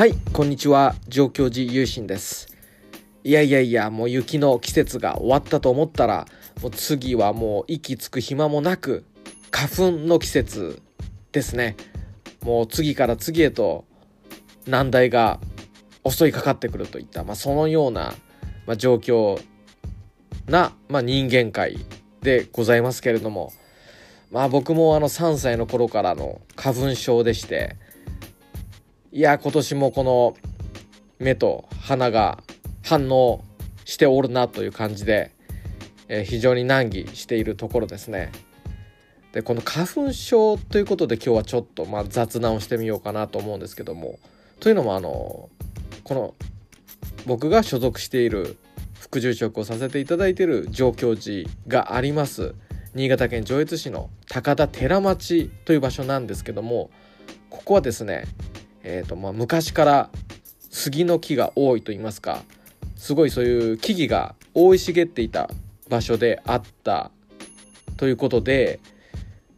はいこんにちは。上京寺ゆうです。いやいやいやもう雪の季節が終わったと思ったらもう次はもう息つく暇もなく花粉の季節ですね。もう次から次へと難題が襲いかかってくるといった、まあ、そのような、まあ、状況な、まあ、人間界でございますけれどもまあ僕もあの3歳の頃からの花粉症でしていや今年もこの目と鼻が反応しておるなという感じで、えー、非常に難儀しているところですね。でこの花粉症ということで今日はちょっとまあ雑談をしてみようかなと思うんですけどもというのもあのこの僕が所属している副住職をさせていただいている上京寺があります新潟県上越市の高田寺町という場所なんですけどもここはですねえーとまあ、昔から杉の木が多いと言いますかすごいそういう木々が生い茂っていた場所であったということで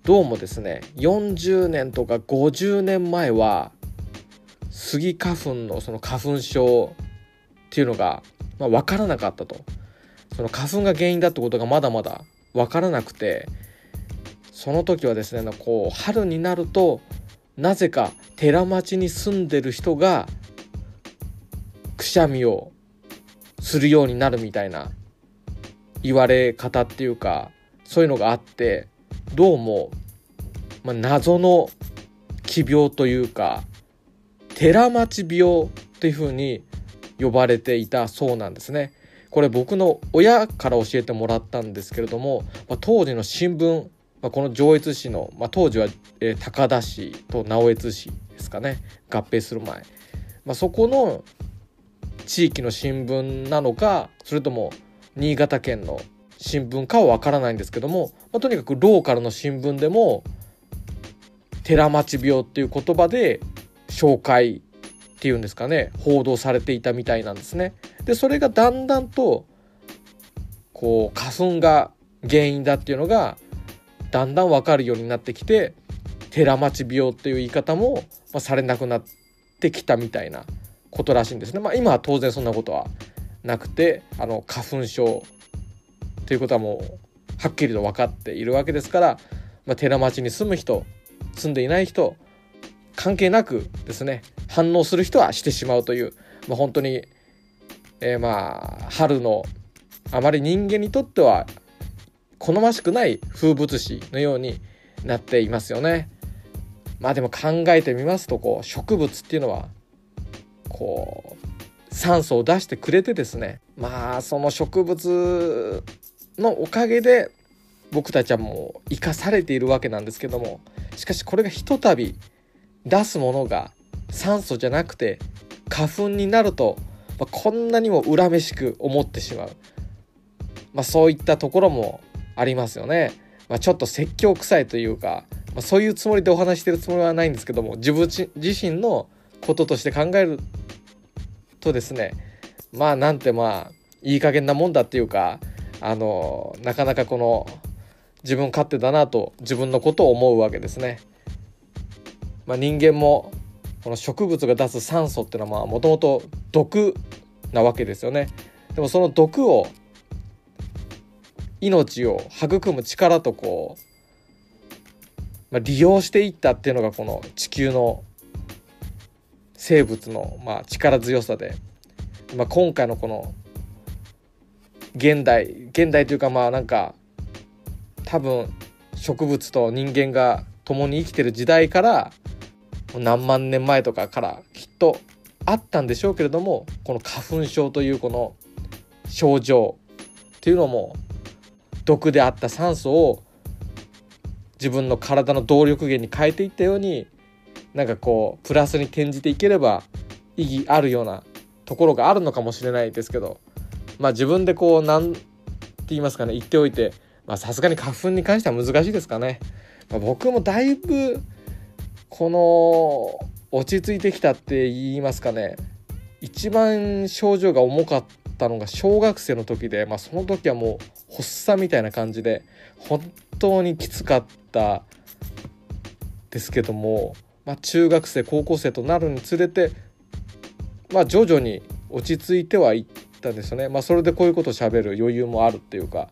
どうもですね40年とか50年前はスギ花粉のその花粉症っていうのが、まあ、分からなかったと。その花粉が原因だってことがまだまだ分からなくてその時はですねこう春になるとなぜか寺町に住んでる人がくしゃみをするようになるみたいな言われ方っていうかそういうのがあってどうも、まあ、謎の奇病というか寺町病というふうに呼ばれていたそうなんですね。これ僕の親から教えてもらったんですけれども、まあ、当時の新聞まあ、この上越市の、まあ、当時は、え、高田市と直江津市ですかね。合併する前、まあ、そこの地域の新聞なのかそれとも新潟県の新聞かはわからないんですけども、まあ、とにかくローカルの新聞でも寺町病っていう言葉で紹介っていうんですかね。報道されていたみたいなんですね。でそれがだんだんとこう花粉が原因だっていうのがだんだん分かるようになってきて寺町病っていう言い方も、まあ、されなくなってきたみたいなことらしいんですね。まあ、今は当然そんなことはなくてあの花粉症ということはもうはっきりと分かっているわけですから、まあ、寺町に住む人住んでいない人関係なくですね反応する人はしてしまうという、まあ、本当に、えー、まあ春のあまり人間にとっては好ましくない風物詩のようになっていますよね。まあでも考えてみますとこう植物っていうのはこう酸素を出してくれてですね。まあその植物のおかげで僕たちはもう生かされているわけなんですけども。しかしこれがひとたび出すものが酸素じゃなくて花粉になると、まあ、こんなにも恨めしく思ってしまう、まあ、そういったところもありますよね。まあ、ちょっと説教臭いというか、まあ、そういうつもりでお話してるつもりはないんですけども自分自身のこととして考えるとですねまあなんてまあいい加減なもんだっていうかあのなかなかこの自分勝手だなと自分のことを思うわけですね。まあ、人間もこの植物が出す酸素っていうのはもともと毒なわけですよね。でもその毒を命を育む力とこう、まあ、利用していったっていうのがこの地球の生物のまあ力強さで、まあ、今回のこの現代現代というかまあなんか多分植物と人間が共に生きてる時代から何万年前とかからきっとあったんでしょうけれどもこの花粉症というこの症状っていうのも毒であった酸素を自分の体の動力源に変えていったようになんかこうプラスに転じていければ意義あるようなところがあるのかもしれないですけどまあ自分でこう何て言いますかね言っておいてさすがに花粉に関しては難しいですかね。まあ、僕もだいぶこの落ち着いてきたって言いますかね一番症状が重かったのが小学生の時で、まあ、その時はもう発作みたいな感じで本当にきつかったですけども、まあ、中学生高校生となるにつれてまあ徐々に落ち着いてはいったんですよね。まあそれでこういうことをしゃべる余裕もあるっていうか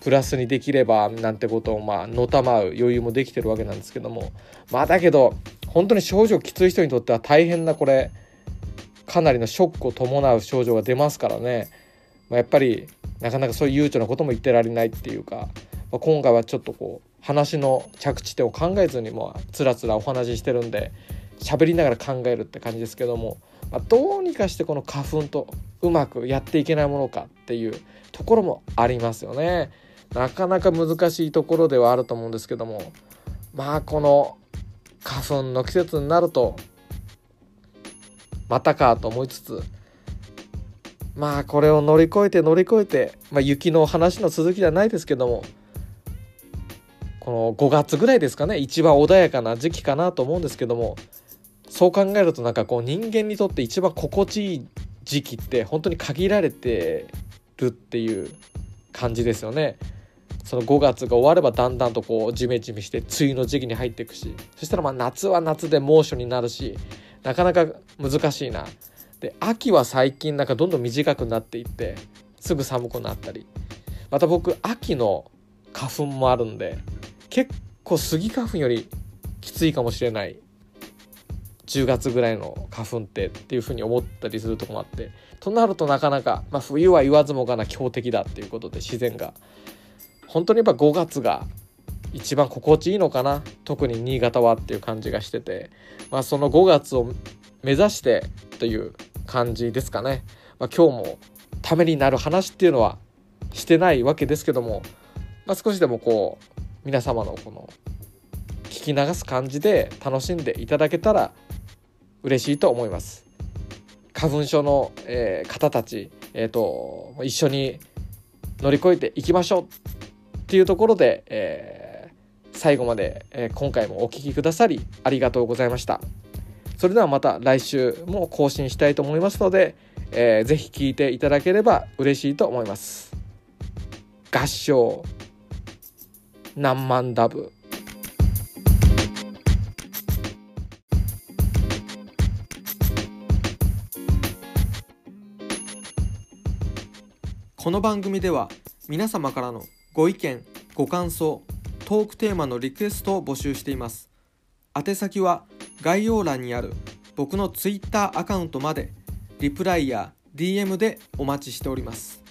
プラスにできればなんてことをまあのたまう余裕もできてるわけなんですけどもまあだけど本当に症状きつい人にとっては大変なこれかなりのショックを伴う症状が出ますからね、まあ、やっぱりなかなかそういう悠長なことも言ってられないっていうか、まあ、今回はちょっとこう話の着地点を考えずにもつらつらお話ししてるんで喋りながら考えるって感じですけども、まあ、どうにかしてこの花粉とうまくやっていけないものかっていうところもありますよね。なかなか難しいところではあると思うんですけどもまあこの花粉の季節になるとまたかと思いつつまあこれを乗り越えて乗り越えて、まあ、雪の話の続きじゃないですけどもこの5月ぐらいですかね一番穏やかな時期かなと思うんですけどもそう考えるとなんかこう人間にとって一番心地いい時期って本当に限られてるっていう感じですよね。その5月が終わればだんだんとこうジメジメして梅雨の時期に入っていくしそしたらまあ夏は夏で猛暑になるしなかなか難しいな。で秋は最近なんかどんどん短くなっていってすぐ寒くなったり。また僕秋の花粉もあるんで結構スギ花粉よりきついかもしれない。10月ぐらいの花粉ってっていうふうに思ったりするとこもあって。となるとなかなか、まあ、冬は言わずもがな強敵だっていうことで自然が。本当にやっぱ5月が一番心地いいのかな？特に新潟はっていう感じがしてて、まあ、その5月を目指してという感じですかね、まあ、今日もためになる話っていうのはしてないわけですけども、まあ、少しでもこう皆様のこの聞き流す感じで楽しんでいただけたら嬉しいと思います。花粉症の、えー、方たち、えーと一緒に乗り越えていきましょうっていうところで、えー、最後まで、えー、今回もお聴きくださりありがとうございました。それではまた来週も更新したいと思いますので、えー、ぜひ聴いていただければ嬉しいと思います。合唱何万ダブこの番組では皆様からのご意見ご感想トークテーマのリクエストを募集しています。宛先は概要欄にある僕の Twitter アカウントまでリプライや DM でお待ちしております。